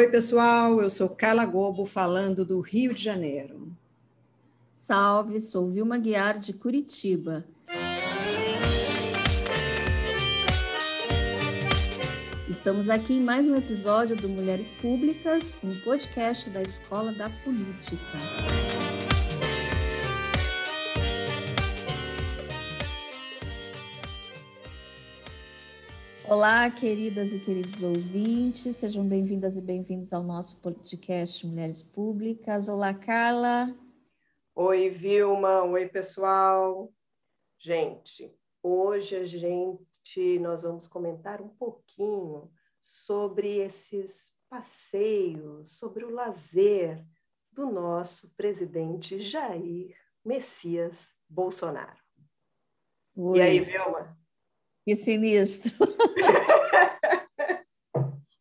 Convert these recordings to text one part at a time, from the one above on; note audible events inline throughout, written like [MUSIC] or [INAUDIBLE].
Oi, pessoal, eu sou Carla Gobo, falando do Rio de Janeiro. Salve, sou Vilma Guiar, de Curitiba. Estamos aqui em mais um episódio do Mulheres Públicas, um podcast da Escola da Política. Olá, queridas e queridos ouvintes, sejam bem-vindas e bem-vindos ao nosso podcast Mulheres Públicas. Olá, Carla. Oi, Vilma. Oi, pessoal. Gente, hoje a gente nós vamos comentar um pouquinho sobre esses passeios, sobre o lazer do nosso presidente Jair Messias Bolsonaro. Oi. E aí, Vilma? Que sinistro. [LAUGHS]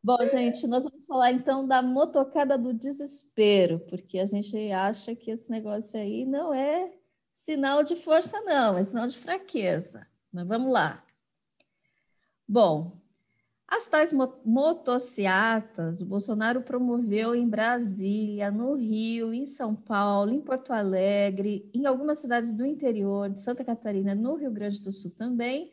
Bom, gente, nós vamos falar então da motocada do desespero, porque a gente acha que esse negócio aí não é sinal de força, não, é sinal de fraqueza. Mas vamos lá. Bom, as tais motociatas o Bolsonaro promoveu em Brasília, no Rio, em São Paulo, em Porto Alegre, em algumas cidades do interior de Santa Catarina, no Rio Grande do Sul também,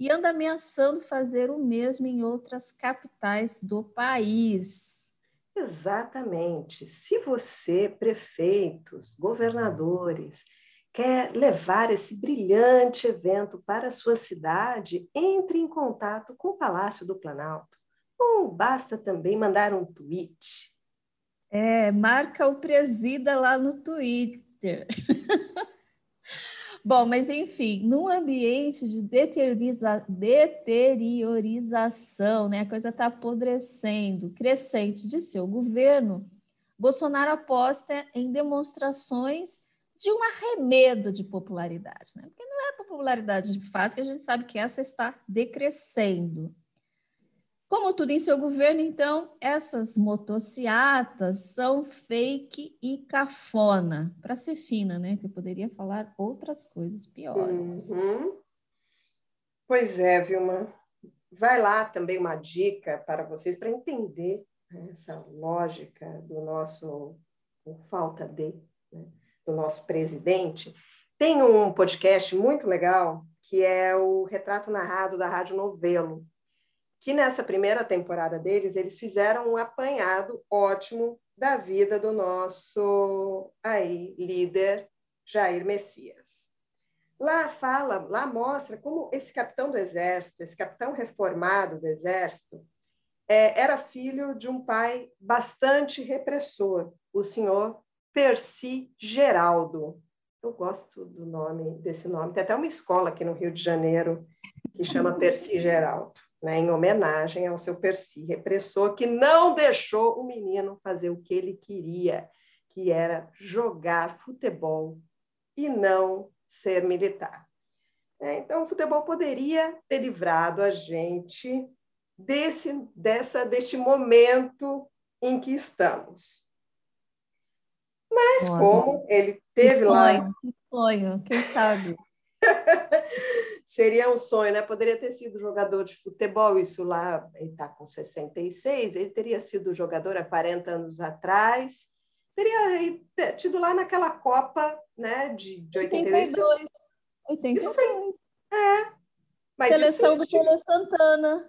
e anda ameaçando fazer o mesmo em outras capitais do país. Exatamente. Se você, prefeitos, governadores, quer levar esse brilhante evento para a sua cidade, entre em contato com o Palácio do Planalto. Ou basta também mandar um tweet. É, marca o presida lá no Twitter. [LAUGHS] Bom, mas enfim, num ambiente de deterioriza, deteriorização, né, a coisa está apodrecendo, crescente de seu governo, Bolsonaro aposta em demonstrações de um arremedo de popularidade, né? Porque não é popularidade de fato, que a gente sabe que essa está decrescendo. Como tudo em seu governo, então, essas motociatas são fake e cafona, para ser fina, né? Que eu poderia falar outras coisas piores. Uhum. Pois é, Vilma. Vai lá também uma dica para vocês para entender né, essa lógica do nosso falta de, né, do nosso presidente. Tem um podcast muito legal que é o Retrato Narrado da Rádio Novelo que nessa primeira temporada deles, eles fizeram um apanhado ótimo da vida do nosso aí líder Jair Messias. Lá fala, lá mostra como esse capitão do exército, esse capitão reformado do exército, é, era filho de um pai bastante repressor, o senhor Percy Geraldo. Eu gosto do nome desse nome. Tem até uma escola aqui no Rio de Janeiro que chama Percy Geraldo né, em homenagem ao seu Percy, repressor, que não deixou o menino fazer o que ele queria, que era jogar futebol e não ser militar. É, então, o futebol poderia ter livrado a gente desse, dessa, deste momento em que estamos. Mas Nossa. como ele teve que sonho, lá. Que sonho, quem sabe? [LAUGHS] Seria um sonho, né? Poderia ter sido jogador de futebol, isso lá, ele está com 66, ele teria sido jogador há 40 anos atrás, teria tido lá naquela Copa né, de, de 82. 82. 82. É. Mas Seleção do Tele Santana.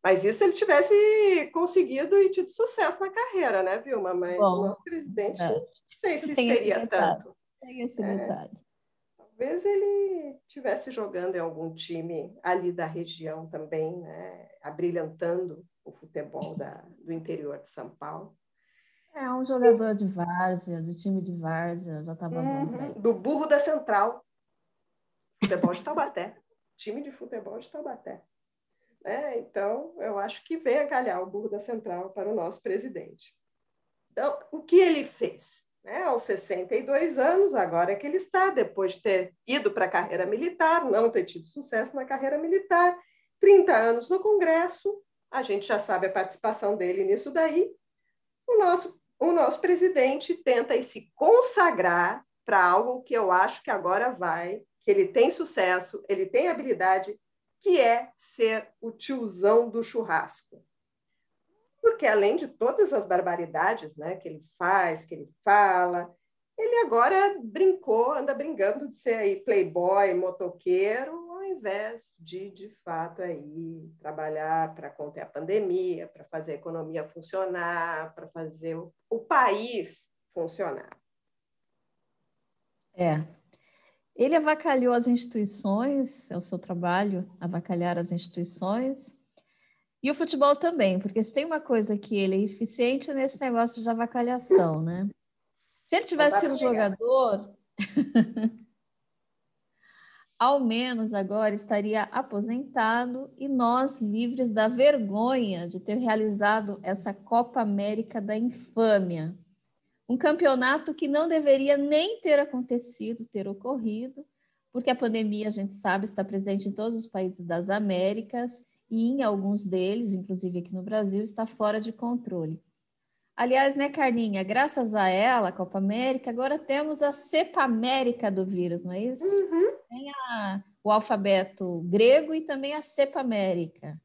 Mas isso ele tivesse conseguido e tido sucesso na carreira, né, Vilma? Mas Bom, o presidente, não sei se seria tanto. Tem esse é. Talvez ele tivesse jogando em algum time ali da região também, né? abrilhantando o futebol da, do interior de São Paulo. É um jogador de várzea, do time de várzea, já estava uhum, Do burro da Central, futebol de Taubaté, time de futebol de Taubaté. É, então, eu acho que vem a calhar o burro da Central para o nosso presidente. Então, o que ele fez? Né, aos 62 anos, agora é que ele está, depois de ter ido para a carreira militar, não ter tido sucesso na carreira militar, 30 anos no Congresso, a gente já sabe a participação dele nisso daí. O nosso, o nosso presidente tenta se consagrar para algo que eu acho que agora vai, que ele tem sucesso, ele tem habilidade, que é ser o tiozão do churrasco. Porque além de todas as barbaridades né, que ele faz, que ele fala, ele agora brincou, anda brincando de ser aí playboy, motoqueiro, ao invés de, de fato, aí trabalhar para conter a pandemia, para fazer a economia funcionar, para fazer o, o país funcionar. É. Ele avacalhou as instituições, é o seu trabalho, avacalhar as instituições, e o futebol também, porque se tem uma coisa que ele é eficiente nesse negócio de avacalhação, né? Se ele tivesse sido jogador, [LAUGHS] ao menos agora estaria aposentado e nós livres da vergonha de ter realizado essa Copa América da infâmia. Um campeonato que não deveria nem ter acontecido, ter ocorrido, porque a pandemia, a gente sabe, está presente em todos os países das Américas e em alguns deles, inclusive aqui no Brasil, está fora de controle. Aliás, né, Carlinha, graças a ela, a Copa América, agora temos a cepa América do vírus, não é isso? Uhum. Tem a, o alfabeto grego e também a cepa América.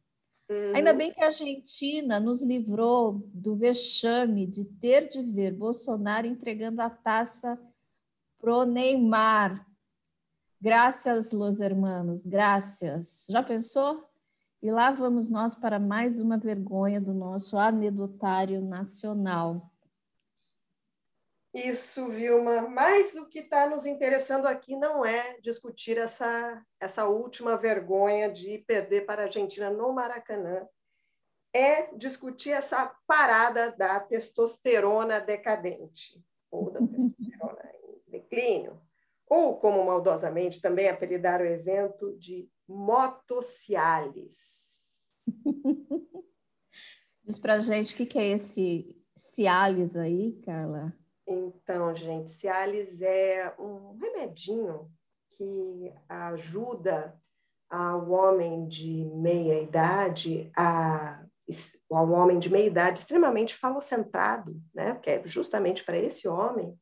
Uhum. Ainda bem que a Argentina nos livrou do vexame de ter de ver Bolsonaro entregando a taça pro Neymar. Graças, los hermanos, graças. Já pensou? E lá vamos nós para mais uma vergonha do nosso anedotário nacional. Isso, Vilma. Mas o que está nos interessando aqui não é discutir essa, essa última vergonha de perder para a Argentina no Maracanã. É discutir essa parada da testosterona decadente, ou da [LAUGHS] testosterona em declínio, ou, como maldosamente também apelidaram o evento, de motocialis. [LAUGHS] Diz pra gente o que, que é esse Cialis aí, Carla. Então, gente, Cialis é um remedinho que ajuda ao homem de meia idade a ao homem de meia idade extremamente falocentrado, né? Que é justamente para esse homem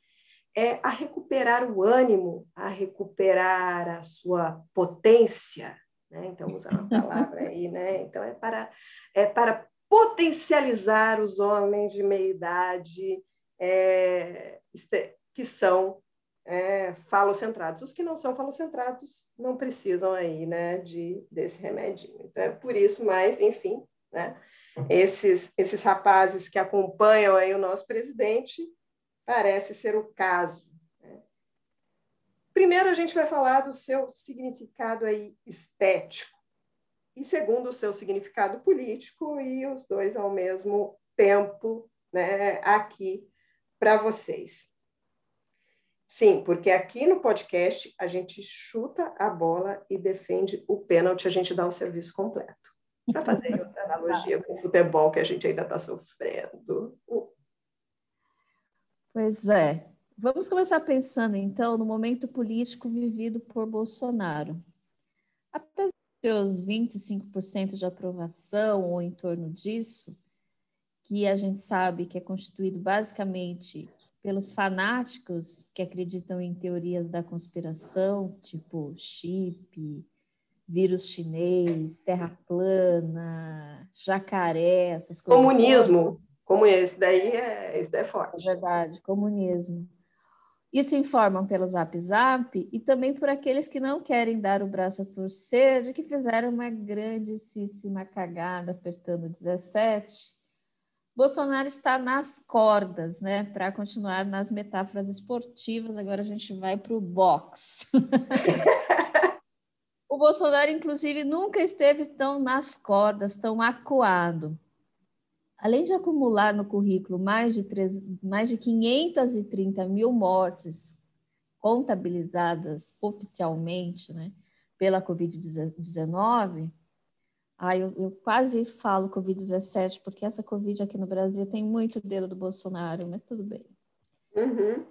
é a recuperar o ânimo, a recuperar a sua potência, né? Então usa uma palavra aí, né? Então é para é para potencializar os homens de meia idade é, que são é, falocentrados. Os que não são falocentrados não precisam aí, né, de desse remedinho. Então é por isso, mas enfim, né? Esses esses rapazes que acompanham aí o nosso presidente parece ser o caso. Né? Primeiro, a gente vai falar do seu significado aí estético, e segundo, o seu significado político, e os dois ao mesmo tempo né, aqui para vocês. Sim, porque aqui no podcast a gente chuta a bola e defende o pênalti, a gente dá o serviço completo. Para fazer outra [LAUGHS] analogia com o futebol que a gente ainda está sofrendo. Pois é. Vamos começar pensando, então, no momento político vivido por Bolsonaro. Apesar de seus 25% de aprovação ou em torno disso, que a gente sabe que é constituído basicamente pelos fanáticos que acreditam em teorias da conspiração, tipo chip, vírus chinês, terra plana, jacaré, essas coisas. Comunismo. Como esse daí é, esse é forte. É verdade, comunismo. Isso informam pelo Zap Zap e também por aqueles que não querem dar o braço a torcer de que fizeram uma grandíssima cagada apertando 17. Bolsonaro está nas cordas, né? Para continuar nas metáforas esportivas, agora a gente vai para o box. [LAUGHS] o Bolsonaro, inclusive, nunca esteve tão nas cordas, tão acuado além de acumular no currículo mais de, 3, mais de 530 mil mortes contabilizadas oficialmente né, pela Covid-19, ah, eu, eu, quase falo Covid-17, porque essa Covid aqui no Brasil tem muito dedo do Bolsonaro, mas tudo bem. Uhum.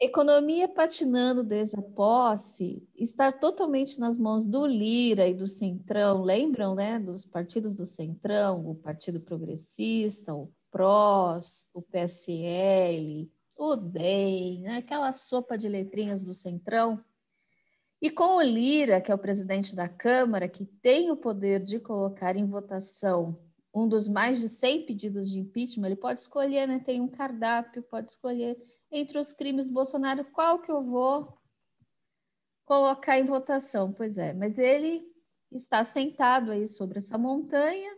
Economia patinando desde a posse, estar totalmente nas mãos do Lira e do Centrão, lembram, né, dos partidos do Centrão, o Partido Progressista, o PROS, o PSL, o DEM, né, aquela sopa de letrinhas do Centrão. E com o Lira, que é o presidente da Câmara, que tem o poder de colocar em votação um dos mais de 100 pedidos de impeachment, ele pode escolher, né? Tem um cardápio, pode escolher entre os crimes do Bolsonaro qual que eu vou colocar em votação. Pois é, mas ele está sentado aí sobre essa montanha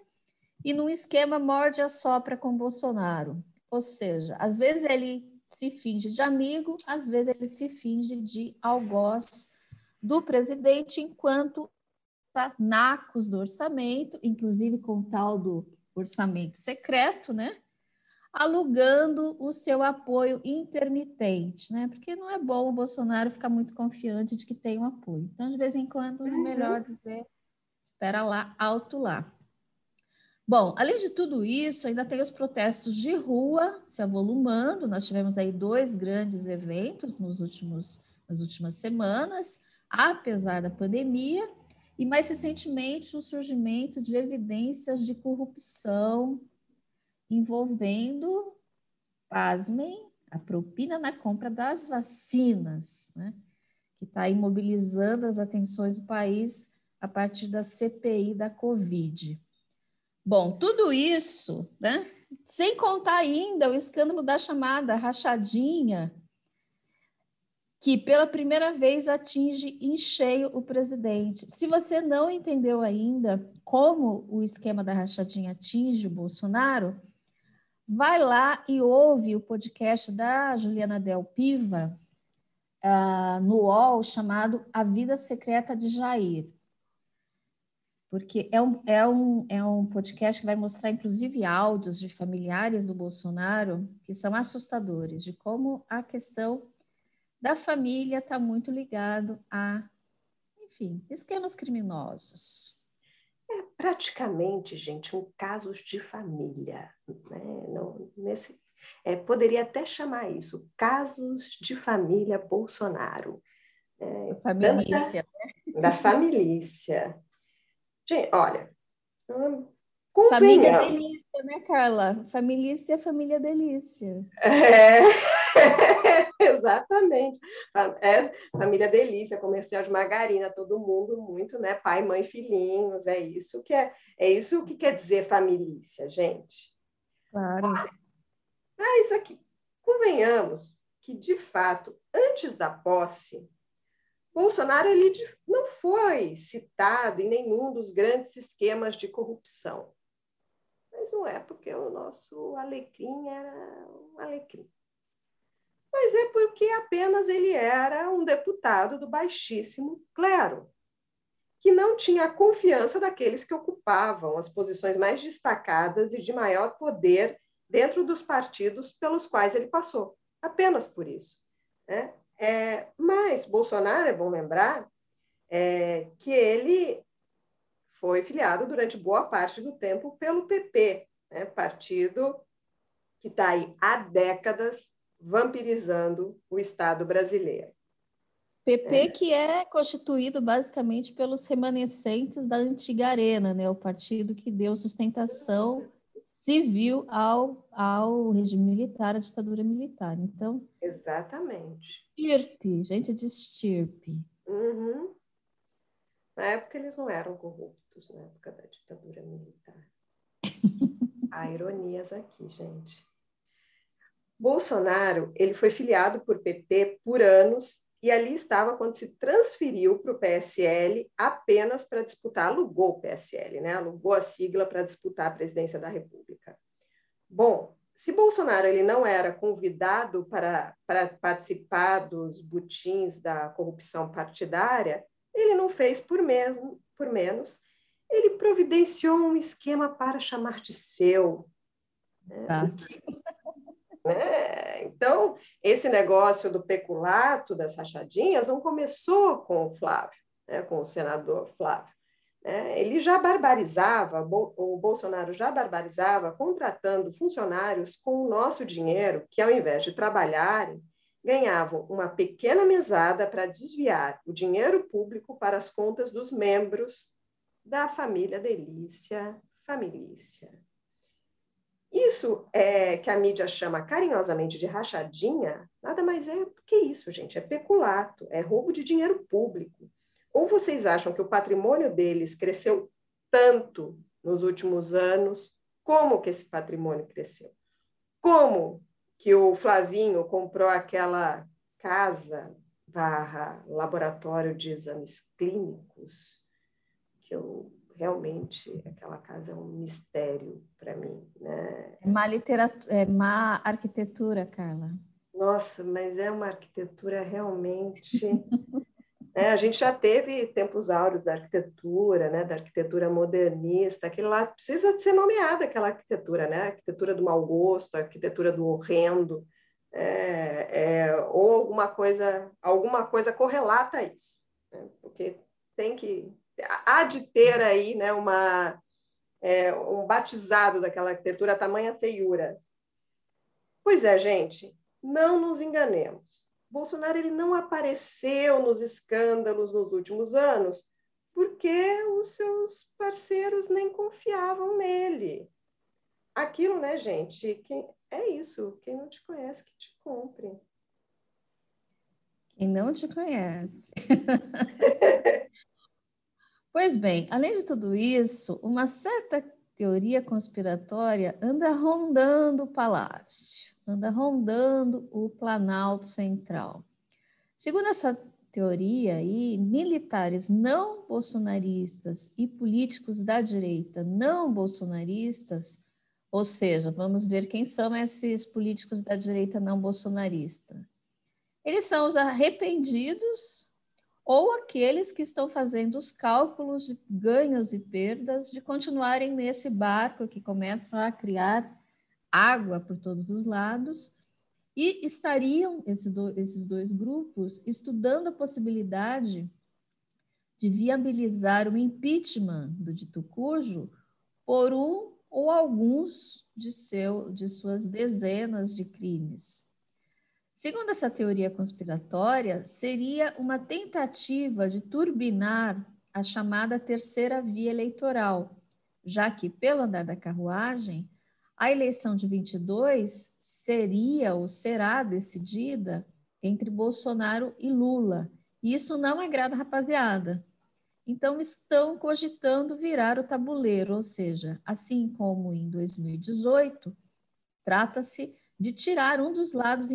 e num esquema morde a sopra com Bolsonaro. Ou seja, às vezes ele se finge de amigo, às vezes ele se finge de algoz do presidente, enquanto tá nacos do orçamento, inclusive com o tal do orçamento secreto, né? Alugando o seu apoio intermitente, né? Porque não é bom o Bolsonaro ficar muito confiante de que tem um apoio. Então, de vez em quando, é melhor dizer, espera lá, alto lá. Bom, além de tudo isso, ainda tem os protestos de rua se avolumando. Nós tivemos aí dois grandes eventos nos últimos, nas últimas semanas, apesar da pandemia, e mais recentemente o surgimento de evidências de corrupção envolvendo, pasmem, a propina na compra das vacinas, né? que está imobilizando as atenções do país a partir da CPI da Covid. Bom, tudo isso, né? Sem contar ainda o escândalo da chamada rachadinha que pela primeira vez atinge em cheio o presidente. Se você não entendeu ainda como o esquema da rachadinha atinge o Bolsonaro, vai lá e ouve o podcast da Juliana Del Piva uh, no UOL chamado A Vida Secreta de Jair. Porque é um, é, um, é um podcast que vai mostrar, inclusive, áudios de familiares do Bolsonaro que são assustadores, de como a questão da família está muito ligado a, enfim, esquemas criminosos. Praticamente, gente, um caso de família. Né? Não, nesse, é, poderia até chamar isso, casos de família Bolsonaro. É, família. Da família. Gente, olha, hum, Família delícia, né, Carla? Família é família delícia. É. [LAUGHS] Exatamente. É família delícia, comercial de margarina, todo mundo muito, né? Pai, mãe, filhinhos, é isso que é, é isso que quer dizer família, gente. Claro. Ah, isso aqui, convenhamos que de fato, antes da posse, Bolsonaro ele não foi citado em nenhum dos grandes esquemas de corrupção. Mas não é porque o nosso alecrim era um alecrim mas é porque apenas ele era um deputado do baixíssimo clero, que não tinha a confiança daqueles que ocupavam as posições mais destacadas e de maior poder dentro dos partidos pelos quais ele passou, apenas por isso. Né? É, mas Bolsonaro, é bom lembrar, é, que ele foi filiado durante boa parte do tempo pelo PP, né? partido que está aí há décadas vampirizando o Estado brasileiro. PP é. que é constituído basicamente pelos remanescentes da antiga Arena, né? o partido que deu sustentação civil ao, ao regime militar, à ditadura militar. Então, exatamente. Estirpe, gente de estirpe. Uhum. Na época eles não eram corruptos, na época da ditadura militar. [LAUGHS] Há ironias aqui, gente. Bolsonaro ele foi filiado por PT por anos e ali estava quando se transferiu para o PSL apenas para disputar, alugou o PSL, né? alugou a sigla para disputar a presidência da República. Bom, se Bolsonaro ele não era convidado para, para participar dos butins da corrupção partidária, ele não fez por, mesmo, por menos, ele providenciou um esquema para chamar de seu. Né? Né? Então, esse negócio do peculato, das rachadinhas, não começou com o Flávio, né? com o senador Flávio. Né? Ele já barbarizava, o Bolsonaro já barbarizava, contratando funcionários com o nosso dinheiro, que ao invés de trabalharem, ganhavam uma pequena mesada para desviar o dinheiro público para as contas dos membros da família Delícia Família. Isso é, que a mídia chama carinhosamente de rachadinha, nada mais é que isso, gente. É peculato, é roubo de dinheiro público. Ou vocês acham que o patrimônio deles cresceu tanto nos últimos anos, como que esse patrimônio cresceu. Como que o Flavinho comprou aquela casa barra laboratório de exames clínicos, que eu realmente, aquela casa é um mistério para mim. Né? É má literatura, é má arquitetura, Carla. Nossa, mas é uma arquitetura realmente [LAUGHS] É, a gente já teve tempos áureos da arquitetura, né, da arquitetura modernista, aquilo lá precisa de ser nomeada aquela arquitetura, né, a arquitetura do mau gosto, a arquitetura do horrendo, é, é, ou alguma coisa, alguma coisa correlata a isso, né, porque tem que há de ter aí, né, uma é, um batizado daquela arquitetura tamanha feiura. Pois é, gente, não nos enganemos. Bolsonaro ele não apareceu nos escândalos nos últimos anos porque os seus parceiros nem confiavam nele. Aquilo, né, gente? Quem, é isso. Quem não te conhece, que te compre. Quem não te conhece. [LAUGHS] pois bem, além de tudo isso, uma certa teoria conspiratória anda rondando o palácio anda rondando o Planalto Central. Segundo essa teoria aí, militares não bolsonaristas e políticos da direita não bolsonaristas, ou seja, vamos ver quem são esses políticos da direita não bolsonarista. Eles são os arrependidos ou aqueles que estão fazendo os cálculos de ganhos e perdas de continuarem nesse barco que começa a criar água por todos os lados, e estariam esses, do, esses dois grupos estudando a possibilidade de viabilizar o impeachment do dito cujo por um ou alguns de, seu, de suas dezenas de crimes. Segundo essa teoria conspiratória, seria uma tentativa de turbinar a chamada terceira via eleitoral, já que, pelo andar da carruagem, a eleição de 22 seria ou será decidida entre Bolsonaro e Lula. E isso não agrada a rapaziada. Então, estão cogitando virar o tabuleiro, ou seja, assim como em 2018, trata-se de tirar um dos lados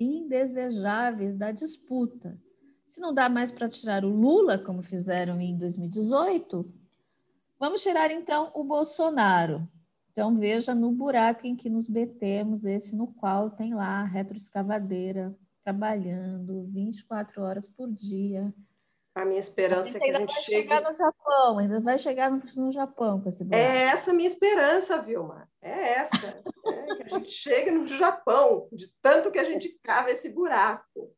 indesejáveis da disputa. Se não dá mais para tirar o Lula, como fizeram em 2018, vamos tirar então o Bolsonaro. Então, veja no buraco em que nos metemos, esse no qual tem lá a retroescavadeira trabalhando 24 horas por dia. A minha esperança a é que a gente vai chegue... chegar no Japão, ainda vai chegar no, no Japão com esse buraco. É essa a minha esperança, Vilma. É essa. é, que a gente chegue no Japão, de tanto que a gente cava esse buraco.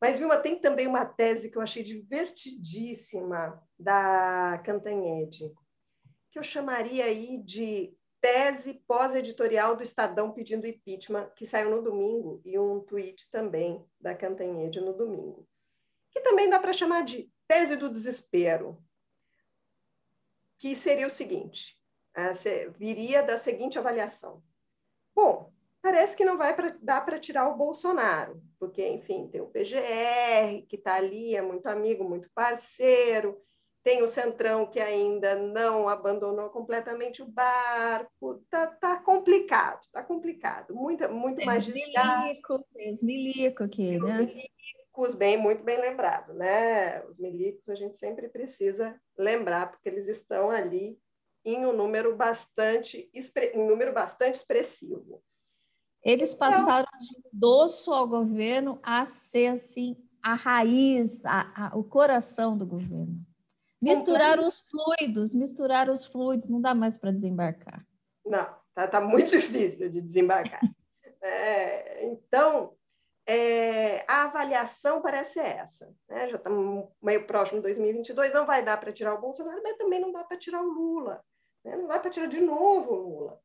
Mas, Vilma, tem também uma tese que eu achei divertidíssima da Cantanhede, que eu chamaria aí de tese pós-editorial do Estadão pedindo impeachment, que saiu no domingo, e um tweet também da Cantanhede no domingo. Que também dá para chamar de tese do desespero, que seria o seguinte, viria da seguinte avaliação. Bom, parece que não vai pra, dar para tirar o Bolsonaro, porque, enfim, tem o PGR, que está ali, é muito amigo, muito parceiro, tem o Centrão que ainda não abandonou completamente o barco. Tá, tá complicado, tá complicado. Muita, muito tem mais milico, Tem os milico aqui, né? Os milicos, bem, muito bem lembrado, né? Os milicos a gente sempre precisa lembrar, porque eles estão ali em um número bastante, em número bastante expressivo. Eles então passaram de endosso ao governo a ser assim a raiz, a, a, o coração do governo. Misturar os fluidos, misturar os fluidos, não dá mais para desembarcar. Não, tá, tá muito [LAUGHS] difícil de desembarcar. é, então, é, a avaliação parece essa. Né? Já estamos meio próximo de 2022, não vai dar para tirar o Bolsonaro, mas também não dá para tirar o Lula. Né? Não dá para tirar de novo o Lula.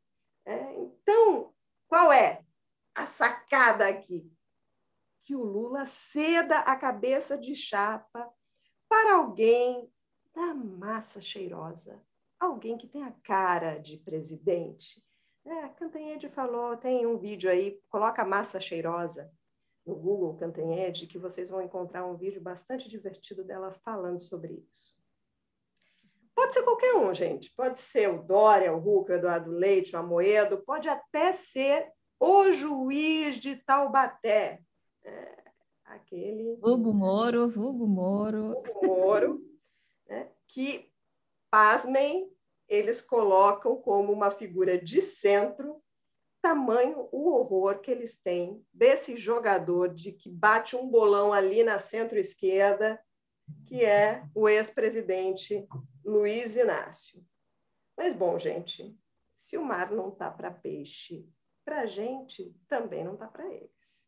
É, então, qual é a sacada aqui? Que o Lula ceda a cabeça de chapa para alguém da massa cheirosa, alguém que tem a cara de presidente. É, a Cantanhede falou, tem um vídeo aí, coloca massa cheirosa no Google Cantanhede, que vocês vão encontrar um vídeo bastante divertido dela falando sobre isso. Pode ser qualquer um, gente. Pode ser o Dória, o Hulk, o Eduardo Leite, o Amoedo, pode até ser o juiz de Taubaté. É, aquele. Hugo Moro, Hugo Moro. Hugo Moro, né, que, pasmem, eles colocam como uma figura de centro, tamanho o horror que eles têm desse jogador de que bate um bolão ali na centro-esquerda, que é o ex-presidente Luiz Inácio. Mas, bom, gente, se o mar não tá para peixe, para a gente também não tá para eles.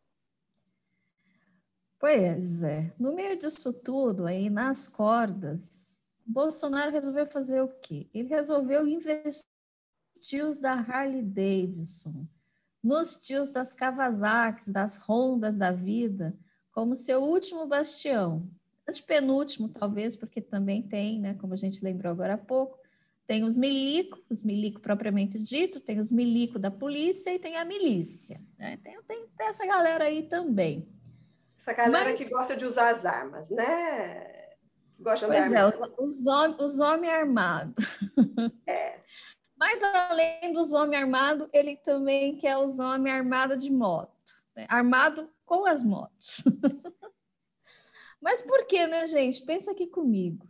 Pois é. No meio disso tudo, aí nas cordas, Bolsonaro resolveu fazer o quê? Ele resolveu investir os da Harley Davidson, nos tios das Kawasaki, das Hondas da vida, como seu último bastião. Antepenúltimo, talvez, porque também tem, né, como a gente lembrou agora há pouco, tem os milico, os milico propriamente dito, tem os milico da polícia e tem a milícia. Né? Tem, tem, tem essa galera aí também. Essa galera Mas... que gosta de usar as armas, né? Gosta pois é, os, os homens armados. É. Mas além dos homens armados, ele também quer os homens armados de moto. Né? Armado com as motos. [LAUGHS] Mas por que, né, gente? Pensa aqui comigo.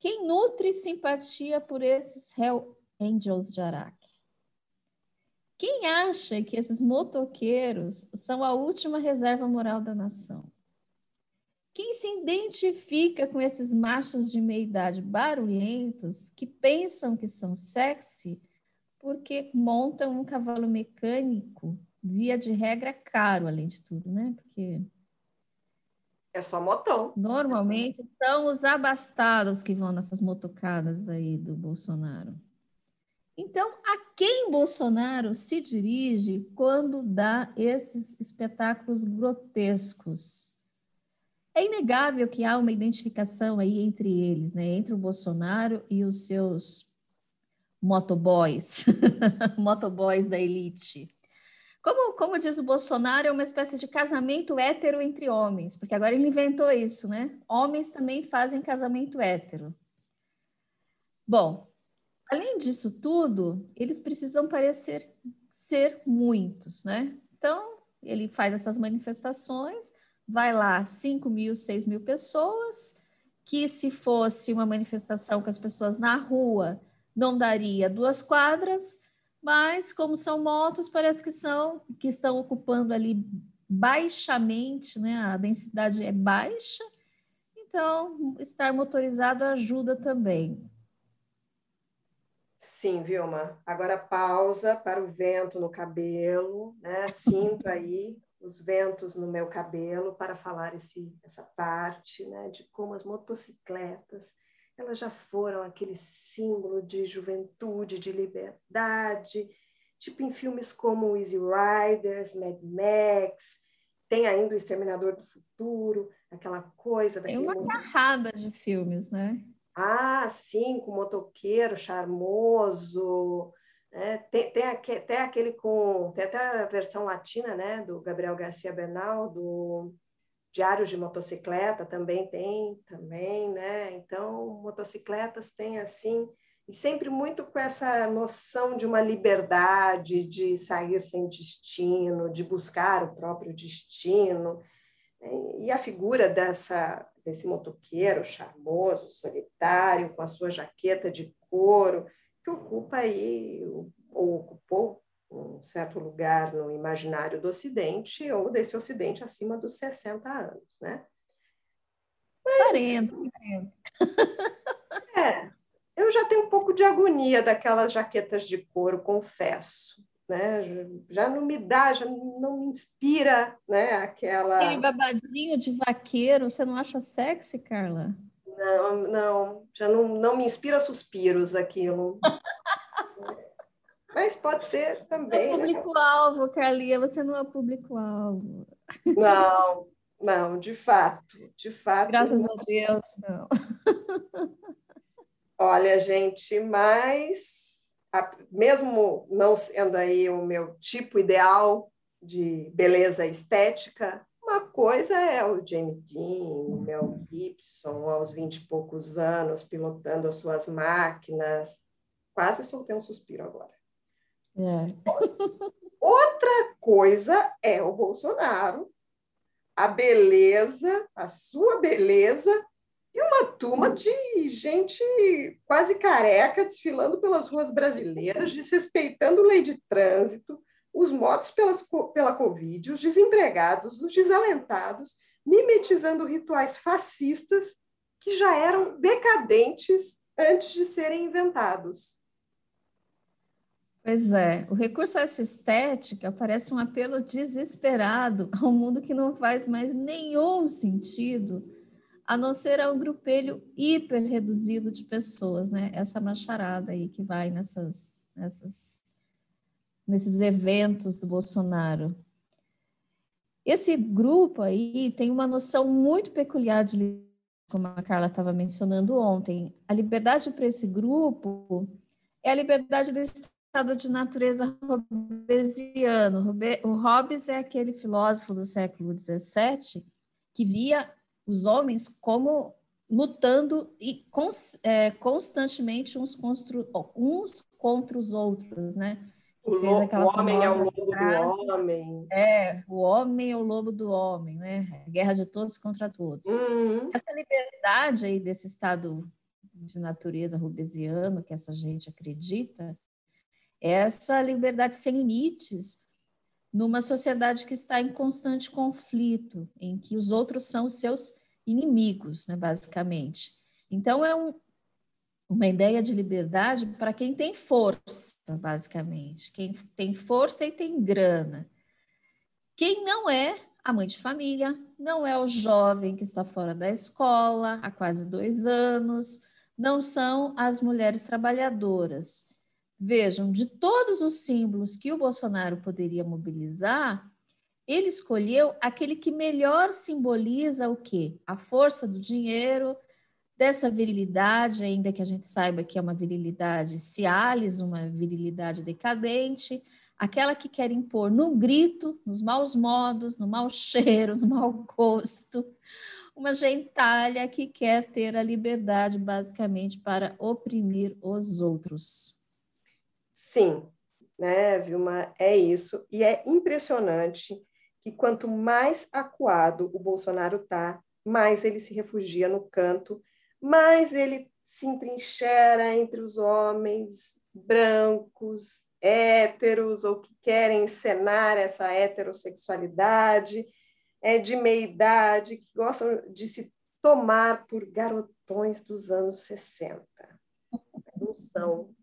Quem nutre simpatia por esses Hell Angels de Araque? Quem acha que esses motoqueiros são a última reserva moral da nação? Quem se identifica com esses machos de meia idade barulhentos que pensam que são sexy porque montam um cavalo mecânico, via de regra caro, além de tudo, né? Porque é só motão. Normalmente são os abastados que vão nessas motocadas aí do Bolsonaro. Então, a quem Bolsonaro se dirige quando dá esses espetáculos grotescos? É inegável que há uma identificação aí entre eles, né? Entre o Bolsonaro e os seus motoboys, [LAUGHS] motoboys da elite. Como, como diz o Bolsonaro, é uma espécie de casamento hétero entre homens, porque agora ele inventou isso, né? Homens também fazem casamento hétero. Bom, além disso tudo, eles precisam parecer ser muitos, né? Então, ele faz essas manifestações, vai lá 5 mil, 6 mil pessoas, que se fosse uma manifestação com as pessoas na rua, não daria duas quadras, mas como são motos, parece que são que estão ocupando ali baixamente, né? A densidade é baixa, então estar motorizado ajuda também. Sim, Vilma. Agora pausa para o vento no cabelo, né? Sinto aí os ventos no meu cabelo para falar esse, essa parte né, de como as motocicletas elas já foram aquele símbolo de juventude, de liberdade, tipo em filmes como Easy Riders, Mad Max, tem ainda o Exterminador do Futuro, aquela coisa... Tem uma mundo... carrada de filmes, né? Ah, sim, com motoqueiro charmoso, é, tem, tem, tem aquele com. Tem até a versão latina, né? Do Gabriel Garcia Bernal, do Diários de Motocicleta, também tem, também, né? Então, motocicletas têm assim, e sempre muito com essa noção de uma liberdade, de sair sem destino, de buscar o próprio destino. E a figura dessa, desse motoqueiro charmoso, solitário, com a sua jaqueta de couro, que ocupa aí, ou ocupou um certo lugar no imaginário do Ocidente, ou desse Ocidente acima dos 60 anos, né? Mas, 40, 40. É, eu já tenho um pouco de agonia daquelas jaquetas de couro, confesso. Né? Já não me dá, já não me inspira, né? Aquela. Aquele babadinho de vaqueiro, você não acha sexy, Carla? Não, não, já não, não me inspira suspiros aquilo. Mas pode ser também. É público-alvo, Carlinha, você não é público-alvo. Não, não, de fato, de fato. Graças não. a Deus, não. [LAUGHS] Olha, gente, mas mesmo não sendo aí o meu tipo ideal de beleza estética, Uma coisa é o James Dean, o Mel Gibson, aos vinte e poucos anos, pilotando as suas máquinas. Quase soltei um suspiro agora. É. Outra coisa é o Bolsonaro, a beleza, a sua beleza, e uma turma de gente quase careca desfilando pelas ruas brasileiras, desrespeitando lei de trânsito, os mortos pelas, pela Covid, os desempregados, os desalentados, mimetizando rituais fascistas que já eram decadentes antes de serem inventados. Pois é, o recurso a essa estética parece um apelo desesperado [LAUGHS] a um mundo que não faz mais nenhum sentido, a não ser a um grupelho hiper reduzido de pessoas, né? Essa macharada aí que vai nessas, nessas nesses eventos do Bolsonaro. Esse grupo aí tem uma noção muito peculiar de como a Carla estava mencionando ontem. A liberdade para esse grupo é a liberdade do estado de natureza hobbesiano. O Hobbes é aquele filósofo do século XVII que via os homens como lutando e é, constantemente uns, uns contra os outros, né? O, o homem é o lobo frase, do homem. É, o homem é o lobo do homem, né? Guerra de todos contra todos. Uhum. Essa liberdade aí desse estado de natureza rubesiano que essa gente acredita, essa liberdade sem limites numa sociedade que está em constante conflito, em que os outros são os seus inimigos, né, basicamente. Então, é um, uma ideia de liberdade para quem tem força, basicamente, quem tem força e tem grana. Quem não é a mãe de família, não é o jovem que está fora da escola há quase dois anos, não são as mulheres trabalhadoras. Vejam, de todos os símbolos que o Bolsonaro poderia mobilizar, ele escolheu aquele que melhor simboliza o quê? A força do dinheiro, dessa virilidade, ainda que a gente saiba que é uma virilidade Cialis, uma virilidade decadente, aquela que quer impor no grito, nos maus modos, no mau [LAUGHS] cheiro, no mau gosto, uma gentalha que quer ter a liberdade basicamente para oprimir os outros. Sim, né, Vilma, é isso. E é impressionante que quanto mais acuado o Bolsonaro está, mais ele se refugia no canto mas ele se entrincheira entre os homens brancos, héteros, ou que querem encenar essa heterossexualidade, é, de meia idade, que gostam de se tomar por garotões dos anos 60. Não são.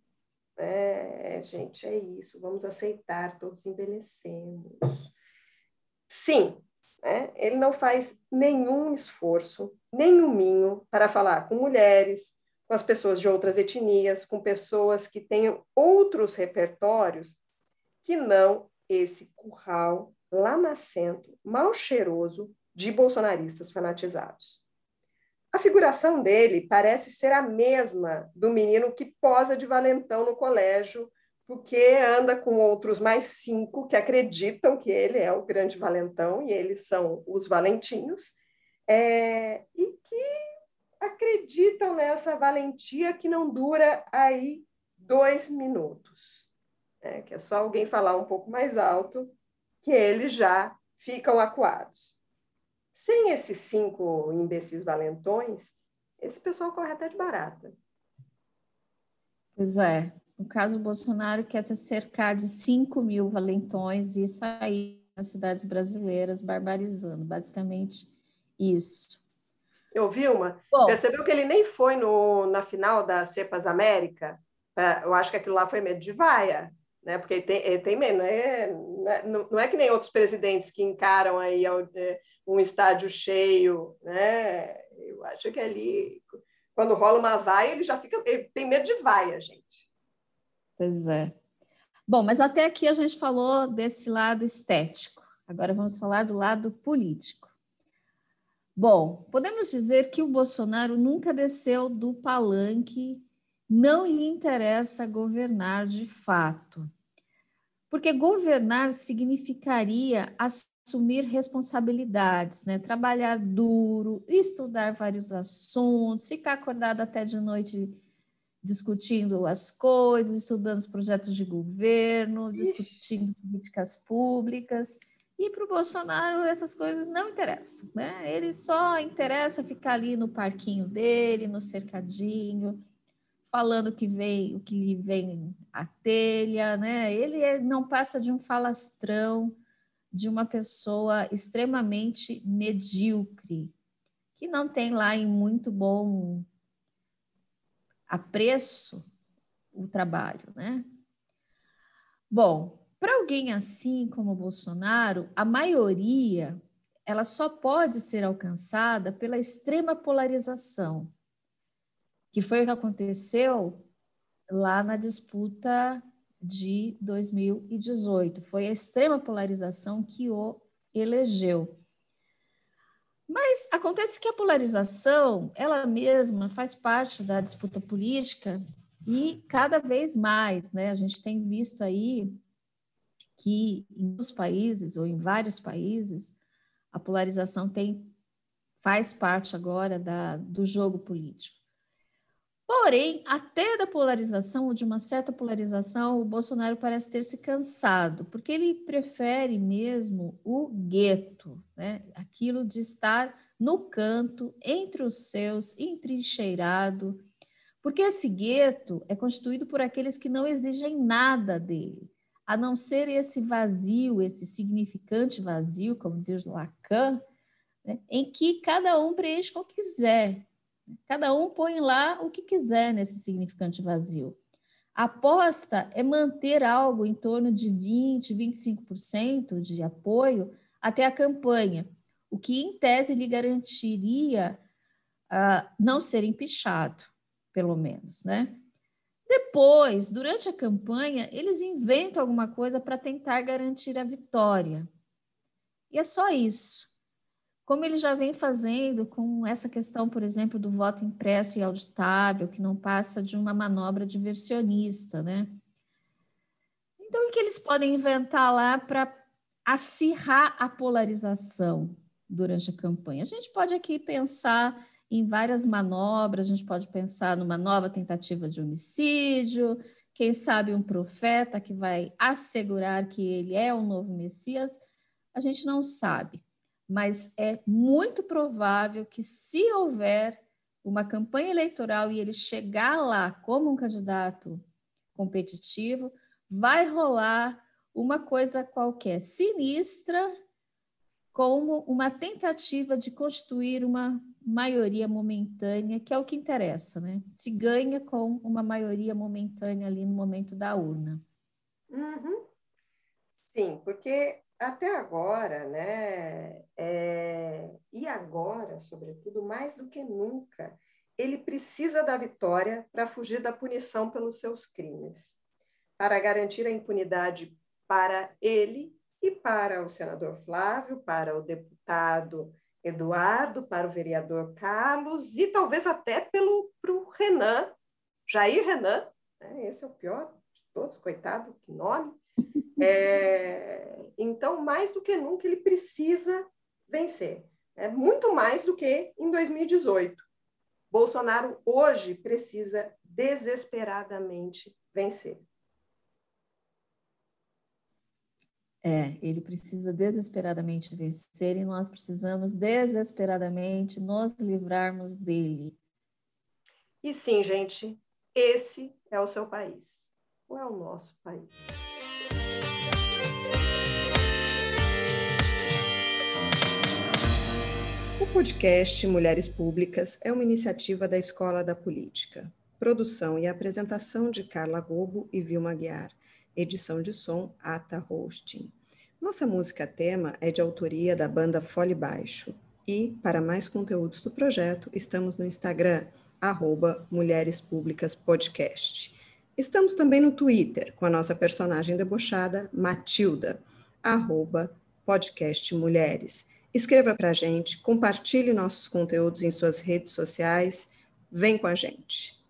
É, gente, é isso. Vamos aceitar, todos envelhecemos. Sim, né? Ele não faz nenhum esforço, nenhuminho, para falar com mulheres, com as pessoas de outras etnias, com pessoas que tenham outros repertórios que não esse curral lamacento, mal cheiroso de bolsonaristas fanatizados. A figuração dele parece ser a mesma do menino que posa de valentão no colégio porque anda com outros mais cinco que acreditam que ele é o grande valentão e eles são os valentinhos, é, e que acreditam nessa valentia que não dura aí dois minutos. É, que é só alguém falar um pouco mais alto que eles já ficam acuados. Sem esses cinco imbecis valentões, esse pessoal corre até de barata. Pois é, no caso, o Bolsonaro quer se cercar de 5 mil valentões e sair nas cidades brasileiras barbarizando, basicamente isso. Eu, Vilma, Bom, percebeu que ele nem foi no, na final da Cepas América? Eu acho que aquilo lá foi medo de vaia, né? Porque ele tem, ele tem medo, não é, não é que nem outros presidentes que encaram aí é, um estádio cheio, né? Eu acho que ali, quando rola uma vaia, ele já fica, ele tem medo de vaia, gente. Pois é. Bom, mas até aqui a gente falou desse lado estético. Agora vamos falar do lado político. Bom, podemos dizer que o Bolsonaro nunca desceu do palanque, não lhe interessa governar de fato. Porque governar significaria assumir responsabilidades, né? Trabalhar duro, estudar vários assuntos, ficar acordado até de noite discutindo as coisas, estudando os projetos de governo, discutindo políticas públicas. E para o Bolsonaro essas coisas não interessam, né? Ele só interessa ficar ali no parquinho dele, no cercadinho, falando que vem o que lhe vem a telha, né? Ele é, não passa de um falastrão, de uma pessoa extremamente medíocre, que não tem lá em muito bom apreço o trabalho, né? Bom, para alguém assim como o Bolsonaro, a maioria ela só pode ser alcançada pela extrema polarização, que foi o que aconteceu lá na disputa de 2018. Foi a extrema polarização que o elegeu. Mas acontece que a polarização, ela mesma faz parte da disputa política e cada vez mais, né? A gente tem visto aí que em os países ou em vários países a polarização tem faz parte agora da, do jogo político. Porém, até da polarização, ou de uma certa polarização, o Bolsonaro parece ter se cansado, porque ele prefere mesmo o gueto, né? aquilo de estar no canto, entre os seus, entrincheirado, porque esse gueto é constituído por aqueles que não exigem nada dele a não ser esse vazio, esse significante vazio, como dizia Lacan, né, em que cada um preenche o que quiser. Cada um põe lá o que quiser nesse significante vazio. A aposta é manter algo em torno de 20%, 25% de apoio até a campanha, o que, em tese, lhe garantiria uh, não ser empichado, pelo menos, né? Depois, durante a campanha, eles inventam alguma coisa para tentar garantir a vitória. E é só isso. Como ele já vem fazendo com essa questão, por exemplo, do voto impresso e auditável, que não passa de uma manobra diversionista, né? Então, o que eles podem inventar lá para acirrar a polarização durante a campanha? A gente pode aqui pensar em várias manobras, a gente pode pensar numa nova tentativa de homicídio, quem sabe um profeta que vai assegurar que ele é o novo Messias, a gente não sabe, mas é muito provável que se houver uma campanha eleitoral e ele chegar lá como um candidato competitivo, vai rolar uma coisa qualquer sinistra como uma tentativa de constituir uma maioria momentânea, que é o que interessa, né? Se ganha com uma maioria momentânea ali no momento da urna. Uhum. Sim, porque até agora, né? É... E agora, sobretudo, mais do que nunca, ele precisa da vitória para fugir da punição pelos seus crimes, para garantir a impunidade para ele e para o senador Flávio, para o deputado Eduardo, para o vereador Carlos e talvez até pelo o Renan, Jair Renan, né? esse é o pior de todos, coitado, que nome. É, então, mais do que nunca, ele precisa vencer. É muito mais do que em 2018. Bolsonaro hoje precisa desesperadamente vencer. É, ele precisa desesperadamente vencer e nós precisamos desesperadamente nos livrarmos dele. E sim, gente, esse é o seu país. Ou é o nosso país? Podcast Mulheres Públicas é uma iniciativa da Escola da Política. Produção e apresentação de Carla Gobo e Vilma Guiar edição de som Ata Hosting. Nossa música tema é de autoria da banda Fole Baixo. E, para mais conteúdos do projeto, estamos no Instagram, arroba Mulheres Públicas Podcast. Estamos também no Twitter, com a nossa personagem debochada, Matilda, arroba Podcast Mulheres. Escreva para a gente, compartilhe nossos conteúdos em suas redes sociais, vem com a gente.